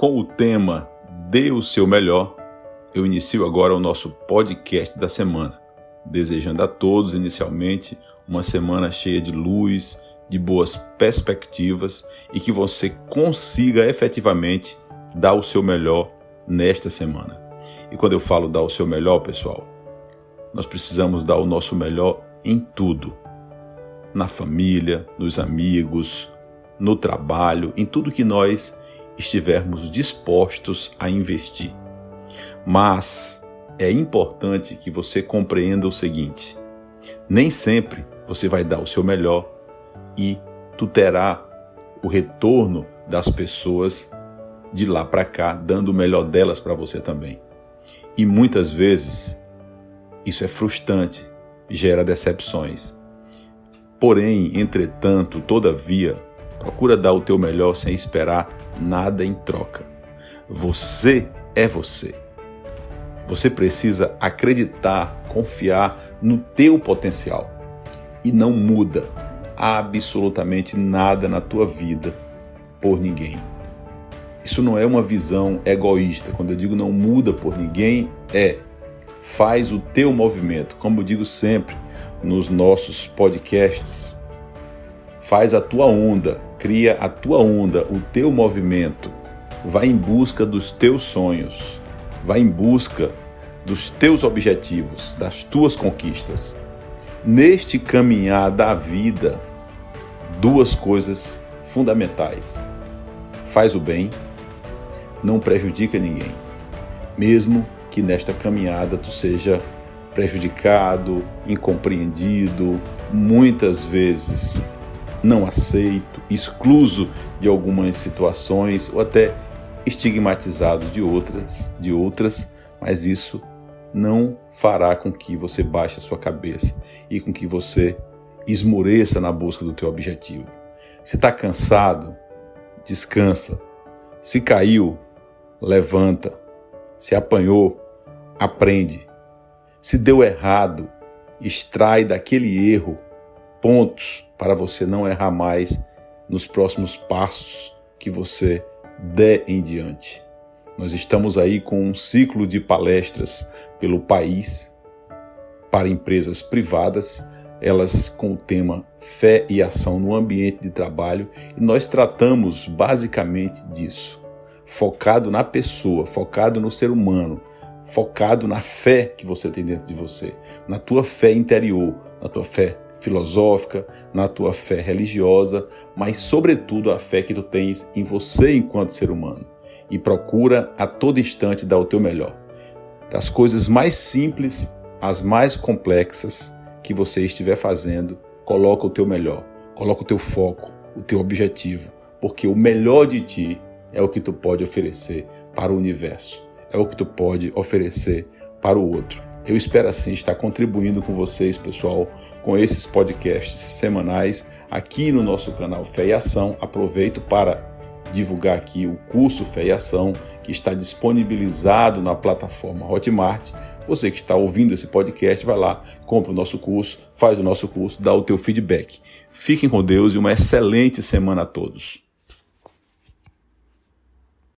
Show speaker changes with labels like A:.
A: com o tema Dê o seu melhor, eu inicio agora o nosso podcast da semana, desejando a todos inicialmente uma semana cheia de luz, de boas perspectivas e que você consiga efetivamente dar o seu melhor nesta semana. E quando eu falo dar o seu melhor, pessoal, nós precisamos dar o nosso melhor em tudo. Na família, nos amigos, no trabalho, em tudo que nós estivermos dispostos a investir. Mas é importante que você compreenda o seguinte: nem sempre você vai dar o seu melhor e tu terá o retorno das pessoas de lá para cá, dando o melhor delas para você também. E muitas vezes isso é frustrante, gera decepções. Porém, entretanto, todavia, procura dar o teu melhor sem esperar nada em troca. Você é você. Você precisa acreditar, confiar no teu potencial e não muda absolutamente nada na tua vida por ninguém. Isso não é uma visão egoísta. Quando eu digo não muda por ninguém, é faz o teu movimento. Como eu digo sempre nos nossos podcasts, faz a tua onda, cria a tua onda, o teu movimento. Vai em busca dos teus sonhos, vai em busca dos teus objetivos, das tuas conquistas. Neste caminhar da vida, duas coisas fundamentais. Faz o bem, não prejudica ninguém. Mesmo que nesta caminhada tu seja prejudicado, incompreendido, muitas vezes não aceito, excluso de algumas situações ou até estigmatizado de outras, de outras, mas isso não fará com que você baixe a sua cabeça e com que você esmoreça na busca do teu objetivo. Se está cansado, descansa. Se caiu, levanta. Se apanhou, aprende. Se deu errado, extrai daquele erro pontos para você não errar mais nos próximos passos que você der em diante. Nós estamos aí com um ciclo de palestras pelo país para empresas privadas, elas com o tema Fé e Ação no Ambiente de Trabalho, e nós tratamos basicamente disso, focado na pessoa, focado no ser humano, focado na fé que você tem dentro de você, na tua fé interior, na tua fé filosófica, na tua fé religiosa, mas sobretudo a fé que tu tens em você enquanto ser humano. E procura a todo instante dar o teu melhor. Das coisas mais simples às mais complexas que você estiver fazendo, coloca o teu melhor, coloca o teu foco, o teu objetivo, porque o melhor de ti é o que tu pode oferecer para o universo, é o que tu pode oferecer para o outro. Eu espero assim estar contribuindo com vocês, pessoal, com esses podcasts semanais aqui no nosso canal Fé e Ação. Aproveito para divulgar aqui o curso Fé e Ação que está disponibilizado na plataforma Hotmart. Você que está ouvindo esse podcast, vai lá, compra o nosso curso, faz o nosso curso, dá o teu feedback. Fiquem com Deus e uma excelente semana a todos.